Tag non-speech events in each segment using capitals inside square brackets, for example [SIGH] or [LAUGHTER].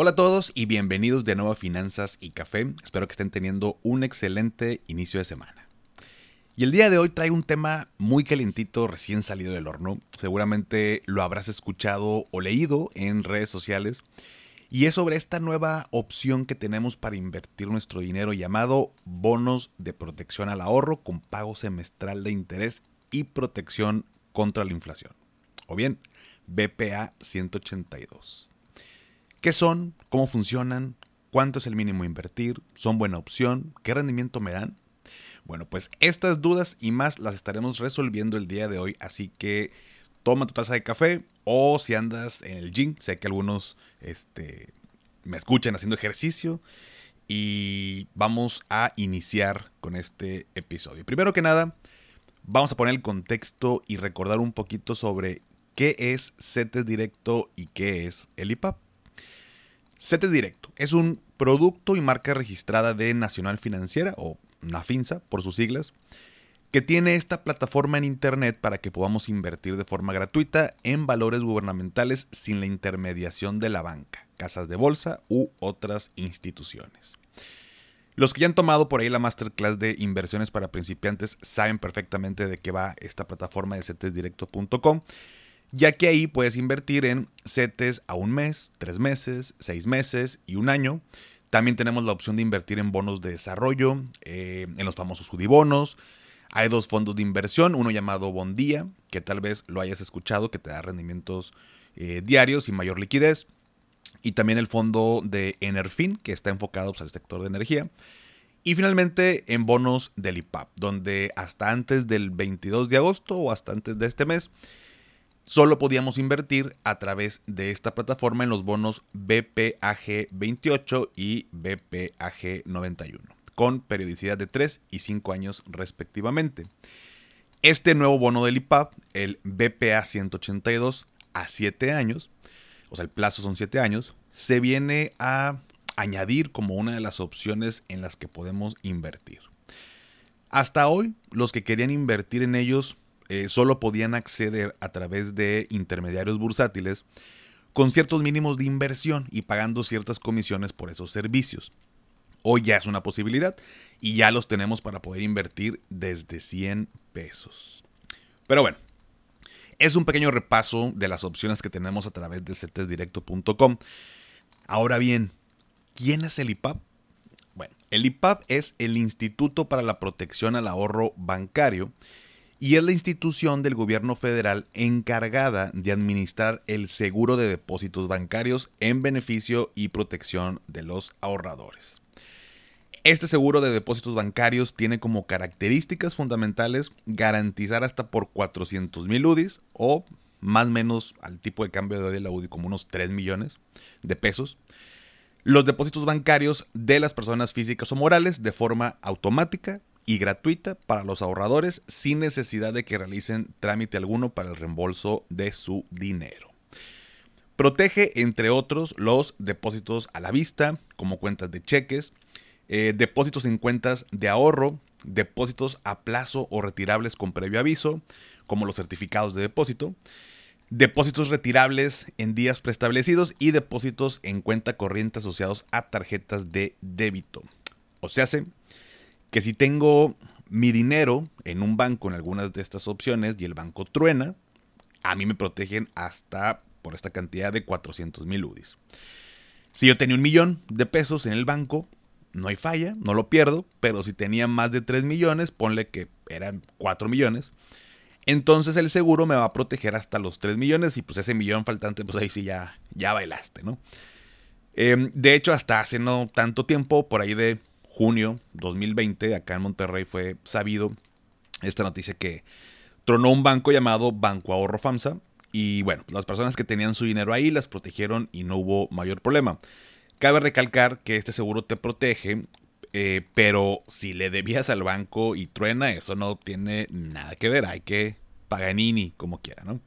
Hola a todos y bienvenidos de nuevo a Finanzas y Café. Espero que estén teniendo un excelente inicio de semana. Y el día de hoy trae un tema muy calentito, recién salido del horno. Seguramente lo habrás escuchado o leído en redes sociales. Y es sobre esta nueva opción que tenemos para invertir nuestro dinero llamado bonos de protección al ahorro con pago semestral de interés y protección contra la inflación. O bien, BPA 182. ¿Qué son? ¿Cómo funcionan? ¿Cuánto es el mínimo invertir? ¿Son buena opción? ¿Qué rendimiento me dan? Bueno, pues estas dudas y más las estaremos resolviendo el día de hoy, así que toma tu taza de café o si andas en el gym, sé que algunos este, me escuchan haciendo ejercicio y vamos a iniciar con este episodio. Primero que nada, vamos a poner el contexto y recordar un poquito sobre qué es CETES Directo y qué es el IPAP. CETES Directo es un producto y marca registrada de Nacional Financiera o NAFINSA por sus siglas, que tiene esta plataforma en Internet para que podamos invertir de forma gratuita en valores gubernamentales sin la intermediación de la banca, casas de bolsa u otras instituciones. Los que ya han tomado por ahí la masterclass de inversiones para principiantes saben perfectamente de qué va esta plataforma de cetesdirecto.com ya que ahí puedes invertir en CETES a un mes, tres meses, seis meses y un año. También tenemos la opción de invertir en bonos de desarrollo, eh, en los famosos judibonos. Hay dos fondos de inversión, uno llamado Bondía, que tal vez lo hayas escuchado, que te da rendimientos eh, diarios y mayor liquidez. Y también el fondo de Enerfin, que está enfocado pues, al sector de energía. Y finalmente en bonos del IPAP, donde hasta antes del 22 de agosto o hasta antes de este mes solo podíamos invertir a través de esta plataforma en los bonos BPAG 28 y BPAG 91, con periodicidad de 3 y 5 años respectivamente. Este nuevo bono del IPAP, el BPA 182 a 7 años, o sea, el plazo son 7 años, se viene a añadir como una de las opciones en las que podemos invertir. Hasta hoy, los que querían invertir en ellos eh, solo podían acceder a través de intermediarios bursátiles con ciertos mínimos de inversión y pagando ciertas comisiones por esos servicios. Hoy ya es una posibilidad y ya los tenemos para poder invertir desde 100 pesos. Pero bueno, es un pequeño repaso de las opciones que tenemos a través de cetesdirecto.com. Ahora bien, ¿quién es el IPAP? Bueno, el IPAP es el Instituto para la Protección al Ahorro Bancario y es la institución del gobierno federal encargada de administrar el seguro de depósitos bancarios en beneficio y protección de los ahorradores. Este seguro de depósitos bancarios tiene como características fundamentales garantizar hasta por 400 mil UDIs o más o menos al tipo de cambio de de la UDI como unos 3 millones de pesos. Los depósitos bancarios de las personas físicas o morales de forma automática y gratuita para los ahorradores sin necesidad de que realicen trámite alguno para el reembolso de su dinero. Protege, entre otros, los depósitos a la vista, como cuentas de cheques, eh, depósitos en cuentas de ahorro, depósitos a plazo o retirables con previo aviso, como los certificados de depósito, depósitos retirables en días preestablecidos y depósitos en cuenta corriente asociados a tarjetas de débito. O sea, se que si tengo mi dinero en un banco en algunas de estas opciones y el banco truena, a mí me protegen hasta por esta cantidad de 400 mil UDIs. Si yo tenía un millón de pesos en el banco, no hay falla, no lo pierdo, pero si tenía más de 3 millones, ponle que eran 4 millones, entonces el seguro me va a proteger hasta los 3 millones y pues ese millón faltante, pues ahí sí ya, ya bailaste, ¿no? Em, de hecho, hasta hace no tanto tiempo, por ahí de junio 2020, acá en Monterrey fue sabido esta noticia que tronó un banco llamado Banco Ahorro FAMSA. Y bueno, las personas que tenían su dinero ahí las protegieron y no hubo mayor problema. Cabe recalcar que este seguro te protege Eh, pero si le debías al banco y truena, eso no tiene nada que ver. Hay que Paganini, como quiera, ¿no?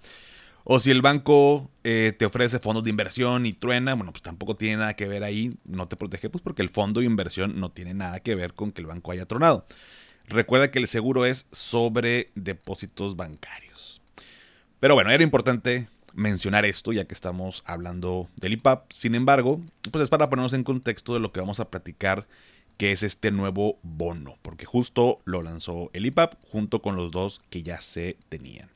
O si el banco eh, te ofrece fondos de inversión y truena, bueno, pues tampoco tiene nada que ver ahí, no te protege, pues porque el fondo de inversión no tiene nada que ver con que el banco haya tronado. Recuerda que el seguro es sobre depósitos bancarios. Pero bueno, era importante mencionar esto ya que estamos hablando del IPAP. Sin embargo, pues es para ponernos en contexto de lo que vamos a platicar, que es este nuevo bono, porque justo lo lanzó el IPAP junto con los dos que ya se tenían.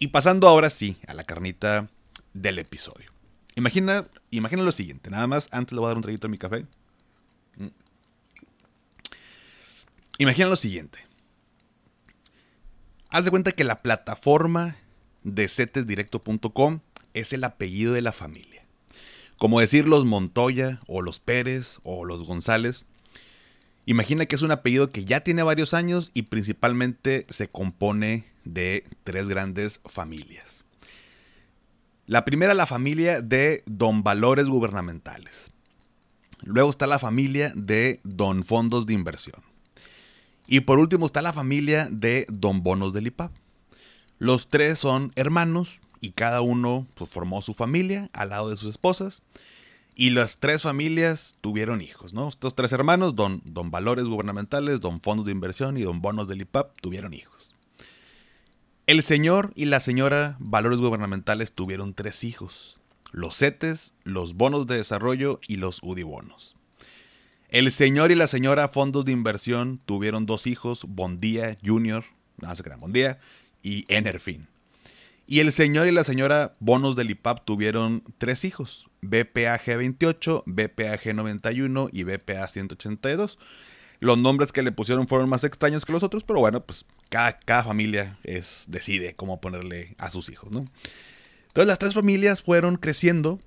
Y pasando ahora sí a la carnita del episodio. Imagina, imagina lo siguiente, nada más, antes le voy a dar un traguito a mi café. Mm. Imagina lo siguiente. Haz de cuenta que la plataforma de cetesdirecto.com es el apellido de la familia. Como decir los Montoya o los Pérez o los González. Imagina que es un apellido que ya tiene varios años y principalmente se compone de tres grandes familias. La primera, la familia de Don Valores Gubernamentales. Luego está la familia de Don Fondos de Inversión. Y por último está la familia de Don Bonos del IPAP. Los tres son hermanos y cada uno pues, formó su familia al lado de sus esposas. Y las tres familias tuvieron hijos, ¿no? Estos tres hermanos, don, don Valores Gubernamentales, Don Fondos de Inversión y Don Bonos del IPAP, tuvieron hijos. El señor y la señora Valores Gubernamentales tuvieron tres hijos. Los CETES, los bonos de desarrollo y los UDIBonos. El señor y la señora Fondos de Inversión tuvieron dos hijos, Bondía Junior, no se crean, Bondía, y Enerfin. Y el señor y la señora Bonos del IPAP tuvieron tres hijos, BPAG 28, BPAG 91 y BPA 182. Los nombres que le pusieron fueron más extraños que los otros, pero bueno, pues cada, cada familia es, decide cómo ponerle a sus hijos, ¿no? Entonces las tres familias fueron creciendo,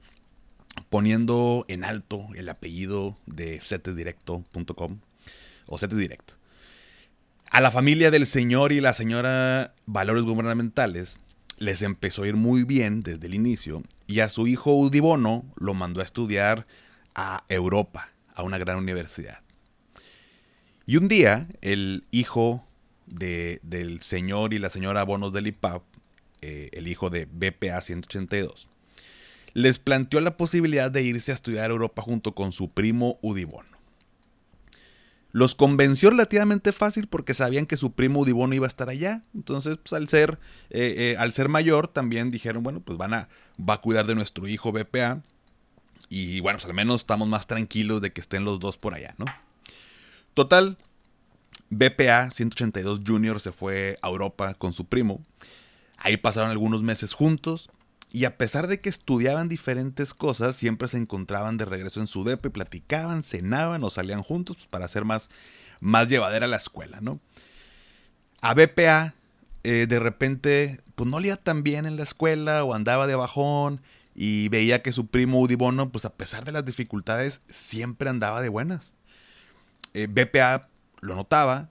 poniendo en alto el apellido de setesdirecto.com o setesdirecto. A la familia del señor y la señora Valores Gubernamentales les empezó a ir muy bien desde el inicio y a su hijo Udibono lo mandó a estudiar a Europa, a una gran universidad. Y un día el hijo del señor y la señora Bonos del IPAP, eh, el hijo de BPA 182, les planteó la posibilidad de irse a estudiar a Europa junto con su primo Udibono. Los convenció relativamente fácil porque sabían que su primo Udibono iba a estar allá. Entonces, pues, al ser, eh, eh, al ser mayor, también dijeron, bueno, pues van a, va a cuidar de nuestro hijo BPA. Y bueno, pues al menos estamos más tranquilos de que estén los dos por allá, ¿no? Total, BPA 182 Junior se fue a Europa con su primo. Ahí pasaron algunos meses juntos. Y a pesar de que estudiaban diferentes cosas, siempre se encontraban de regreso en su depa y platicaban, cenaban o salían juntos pues, para hacer más, más llevadera la escuela, ¿no? A BPA, eh, de repente, pues no le iba tan bien en la escuela o andaba de bajón y veía que su primo Udibono, pues a pesar de las dificultades, siempre andaba de buenas. Eh, BPA lo notaba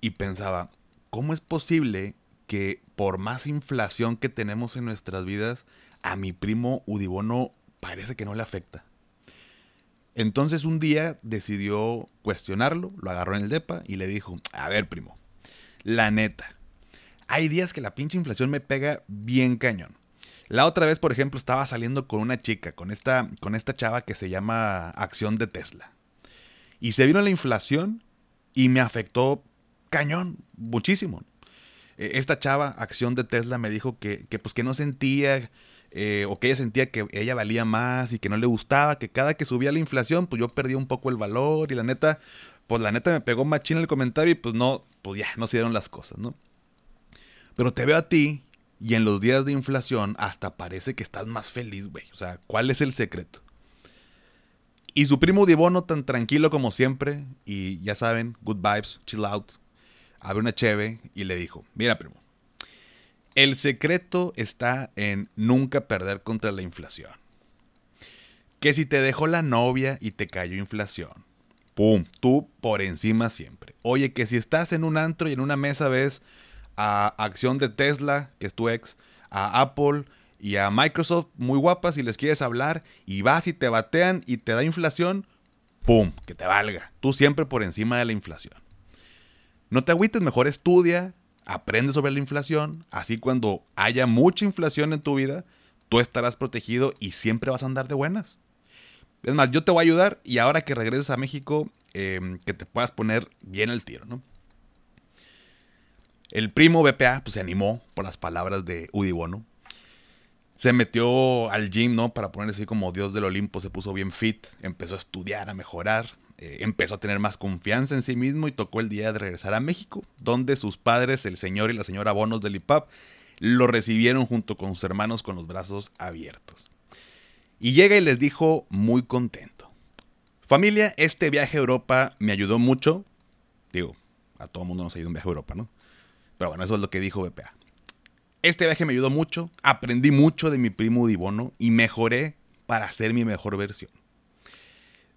y pensaba, ¿cómo es posible que por más inflación que tenemos en nuestras vidas, a mi primo Udibono parece que no le afecta. Entonces un día decidió cuestionarlo, lo agarró en el DEPA y le dijo, a ver primo, la neta, hay días que la pinche inflación me pega bien cañón. La otra vez, por ejemplo, estaba saliendo con una chica, con esta, con esta chava que se llama Acción de Tesla. Y se vino la inflación y me afectó cañón, muchísimo. Eh, esta chava, acción de Tesla, me dijo que, pues que no sentía, eh, o que ella sentía que ella valía más y que no le gustaba, que cada que subía la inflación, pues yo perdía un poco el valor y la neta, pues la neta me pegó machín el comentario y pues no, pues ya, no se dieron las cosas, ¿no? Pero te veo a ti y en los días de inflación hasta parece que estás más feliz, güey. O sea, ¿cuál es el secreto? Y su primo Dibono tan tranquilo como siempre, y ya saben, good vibes, chill out, abrió una cheve y le dijo, mira primo, el secreto está en nunca perder contra la inflación. Que si te dejó la novia y te cayó inflación, ¡pum! Tú por encima siempre. Oye, que si estás en un antro y en una mesa ves a acción de Tesla, que es tu ex, a Apple y a Microsoft muy guapas y les quieres hablar y vas y te batean y te da inflación, ¡pum! Que te valga. Tú siempre por encima de la inflación. No te agüites, mejor estudia, aprende sobre la inflación. Así cuando haya mucha inflación en tu vida, tú estarás protegido y siempre vas a andar de buenas. Es más, yo te voy a ayudar y ahora que regreses a México, em, que te puedas poner bien el tiro, ¿no? El primo BPA pues, se animó por las palabras de Udi Bono. Se metió al gym, ¿no? Para ponerse así como Dios del Olimpo, se puso bien fit, empezó a estudiar, a mejorar, eh, empezó a tener más confianza en sí mismo y tocó el día de regresar a México, donde sus padres, el señor y la señora Bonos del IPAP, lo recibieron junto con sus hermanos con los brazos abiertos. Y llega y les dijo muy contento. Familia, este viaje a Europa me ayudó mucho. Digo, a todo mundo nos ayuda un viaje a Europa, ¿no? Pero bueno, eso es lo que dijo BPA. Este viaje me ayudó mucho, aprendí mucho de mi primo Dibono y mejoré para ser mi mejor versión.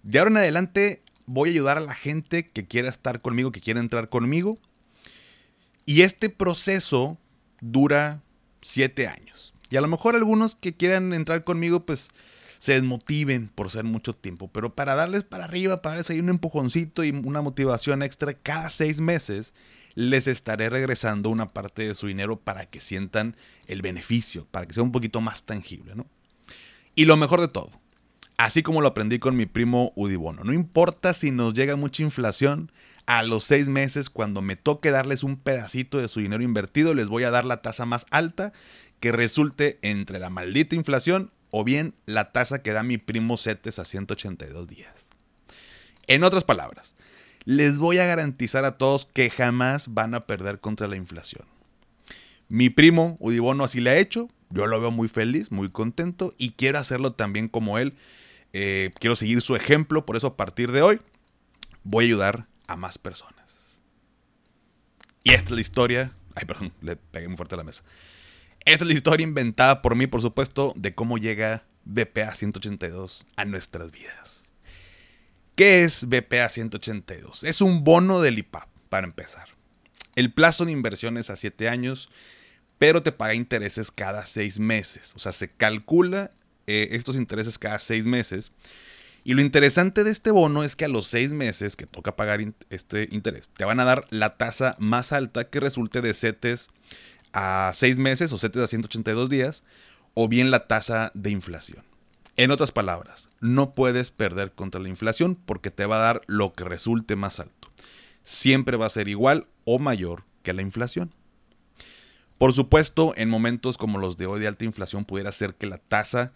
De ahora en adelante voy a ayudar a la gente que quiera estar conmigo, que quiera entrar conmigo. Y este proceso dura siete años. Y a lo mejor algunos que quieran entrar conmigo, pues se desmotiven por ser mucho tiempo. Pero para darles para arriba, para darles ahí un empujoncito y una motivación extra cada seis meses, les estaré regresando una parte de su dinero para que sientan el beneficio, para que sea un poquito más tangible, ¿no? Y lo mejor de todo, así como lo aprendí con mi primo Udibono, no importa si nos llega mucha inflación, a los seis meses, cuando me toque darles un pedacito de su dinero invertido, les voy a dar la tasa más alta que resulte entre la maldita inflación o bien la tasa que da mi primo CETES a 182 días. En otras palabras, les voy a garantizar a todos que jamás van a perder contra la inflación. Mi primo Udibono así le ha hecho, yo lo veo muy feliz, muy contento y quiero hacerlo también como él. Eh, quiero seguir su ejemplo, por eso a partir de hoy voy a ayudar a más personas. Y esta es la historia. Ay, perdón, le pegué muy fuerte a la mesa. Esta es la historia inventada por mí, por supuesto, de cómo llega BPA 182 a nuestras vidas. ¿Qué es BPA 182? Es un bono del IPAP, para empezar. El plazo de inversión es a 7 años, pero te paga intereses cada 6 meses. O sea, se calcula eh, estos intereses cada 6 meses. Y lo interesante de este bono es que a los 6 meses que toca pagar este interés, te van a dar la tasa más alta que resulte de CETES a 6 meses o CETES a 182 días, o bien la tasa de inflación. En otras palabras, no puedes perder contra la inflación porque te va a dar lo que resulte más alto. Siempre va a ser igual o mayor que la inflación. Por supuesto, en momentos como los de hoy de alta inflación pudiera ser que la tasa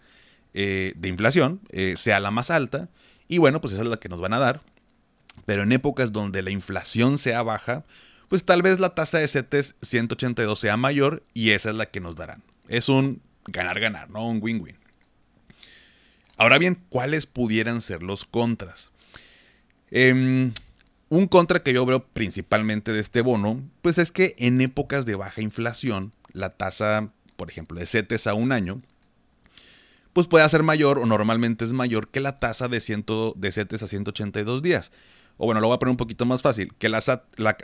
eh, de inflación eh, sea la más alta y bueno, pues esa es la que nos van a dar. Pero en épocas donde la inflación sea baja, pues tal vez la tasa de CETES 182 sea mayor y esa es la que nos darán. Es un ganar-ganar, no un win-win. Ahora bien, ¿cuáles pudieran ser los contras? Em, un contra que yo veo principalmente de este bono, pues es que en épocas de baja inflación, la tasa, por ejemplo, de CETES a un año, pues puede ser mayor o normalmente es mayor que la tasa de, ciento, de CETES a 182 días. O bueno, lo voy a poner un poquito más fácil, que la,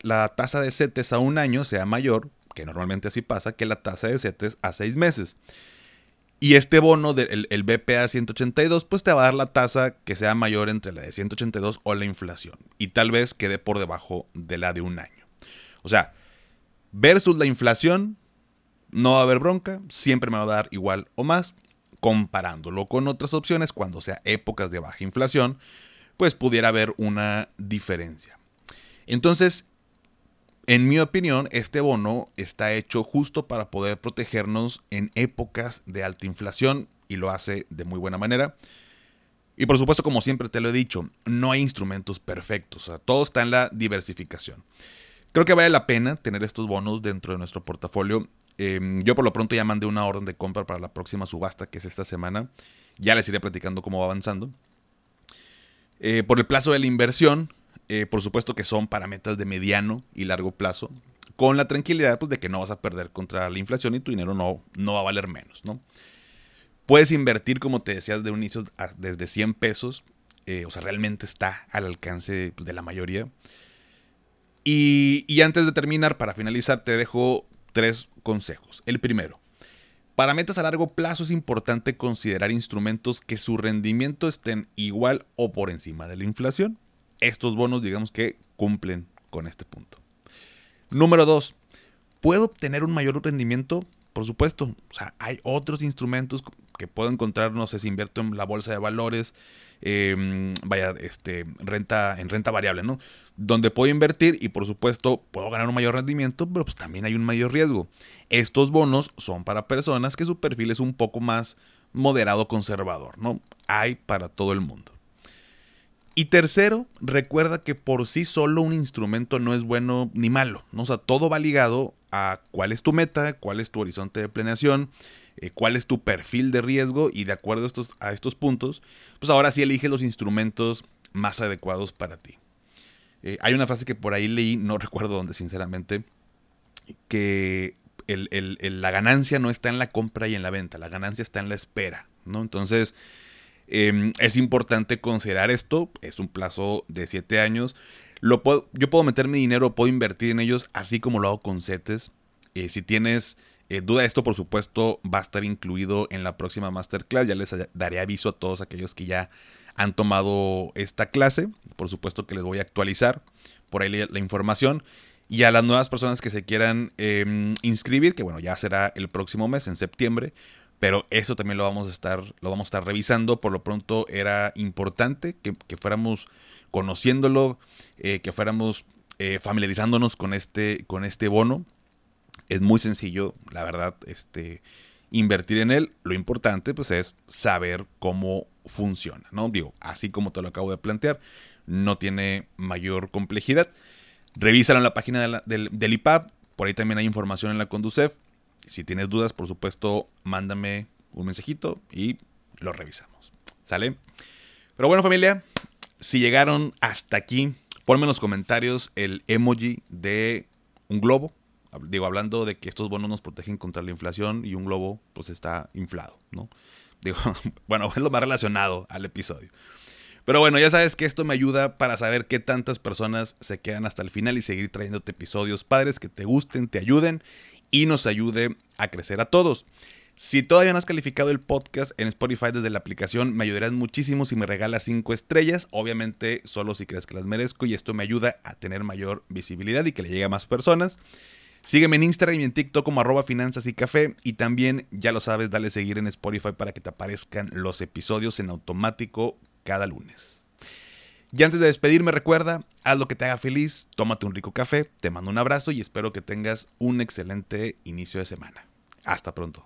la tasa de CETES a un año sea mayor, que normalmente así pasa, que la tasa de CETES a seis meses. Y este bono del el BPA 182, pues te va a dar la tasa que sea mayor entre la de 182 o la inflación. Y tal vez quede por debajo de la de un año. O sea, versus la inflación, no va a haber bronca, siempre me va a dar igual o más. Comparándolo con otras opciones, cuando sea épocas de baja inflación, pues pudiera haber una diferencia. Entonces, en mi opinión, este bono está hecho justo para poder protegernos en épocas de alta inflación y lo hace de muy buena manera. Y por supuesto, como siempre te lo he dicho, no hay instrumentos perfectos, todo está en la diversificación. Creo que vale la pena tener estos bonos dentro de nuestro portafolio. Em, yo por lo pronto ya mandé una orden de compra para la próxima subasta, que es esta semana. Ya les iré platicando cómo va avanzando. Eh, por el plazo de la inversión, eh, por supuesto que son para metas de mediano y largo plazo, con la tranquilidad pues, de que no vas a perder contra la inflación y tu dinero no, no va a valer menos, ¿no? Puedes invertir, como te decías, de un inicio desde 100 pesos, eh, o sea, realmente está al alcance de la mayoría. Y, y antes de terminar, para finalizar, te dejo tres consejos. El primero, Para metas a largo plazo es importante considerar instrumentos que su rendimiento estén igual o por encima de la inflación. Estos bonos digamos que cumplen con este punto. Número 2. ¿Puedo obtener un mayor rendimiento? Por supuesto. O sea, hay otros instrumentos que puedo encontrar, no sé si invierto en la bolsa de valores, em, vaya, este, renta, en renta variable, ¿no? Donde puedo invertir y por supuesto puedo ganar un mayor rendimiento, pero pues también hay un mayor riesgo. Estos bonos son para personas que su perfil es un poco más moderado conservador, ¿no? Hay para todo el mundo. Y tercero, recuerda que por sí solo un instrumento no es bueno ni malo, ¿no? O sea, todo va ligado a cuál es tu meta, cuál es tu horizonte de planeación, eh, cuál es tu perfil de riesgo y de acuerdo a estos, a estos puntos, pues ahora sí elige los instrumentos más adecuados para ti. Eh, hay una frase que por ahí leí, no recuerdo dónde sinceramente, que la ganancia no está en la compra y en la venta, la ganancia está en la espera, ¿no? Entonces, em, es importante considerar esto, es un plazo de 7 años. Lo puedo, yo puedo meter mi dinero, puedo invertir en ellos, así como lo hago con CETES. Eh, si tienes eh, duda, esto por supuesto va a estar incluido en la próxima masterclass. Ya les daré aviso a todos aquellos que ya han tomado esta clase. Por supuesto que les voy a actualizar por ahí la, información. Y a las nuevas personas que se quieran em, inscribir, que bueno, ya será el próximo mes, en septiembre. Pero eso también lo vamos a estar, lo vamos a estar revisando. Por lo pronto era importante que, fuéramos conociéndolo, eh, que fuéramos eh, familiarizándonos con este, con este bono. Es muy sencillo, la verdad, este, invertir en él. Lo importante, pues, es saber cómo funciona, ¿no? Digo, así como te lo acabo de plantear, no tiene mayor complejidad. Revísalo en la página del, IPAP, por ahí también hay información en la Conducef. Si tienes dudas, por supuesto, mándame un mensajito y lo revisamos. ¿Sale? Pero bueno, familia, si llegaron hasta aquí, ponme en los comentarios el emoji de un globo Digo, hablando de que estos bonos nos protegen contra la inflación y un globo pues está inflado, ¿no? [LAUGHS] Digo, bueno, es lo más relacionado al episodio. Pero bueno, ya sabes que esto me ayuda para saber qué tantas personas se quedan hasta el final y seguir trayéndote episodios padres que te gusten, te ayuden y nos ayude a crecer a todos. Si todavía no has calificado el podcast en Spotify desde la aplicación, me ayudarás muchísimo si me regalas 5 estrellas. Obviamente, solo si crees que las merezco y esto me ayuda a tener mayor visibilidad y que le llegue a más personas. Sígueme en Instagram y en TikTok como arroba finanzas y café. Y también, ya lo sabes, dale seguir en Spotify para que te aparezcan los episodios en automático cada lunes. Y antes de despedirme, recuerda, haz lo que te haga feliz, tómate un rico café, te mando un abrazo y espero que tengas un excelente inicio de semana. Hasta pronto.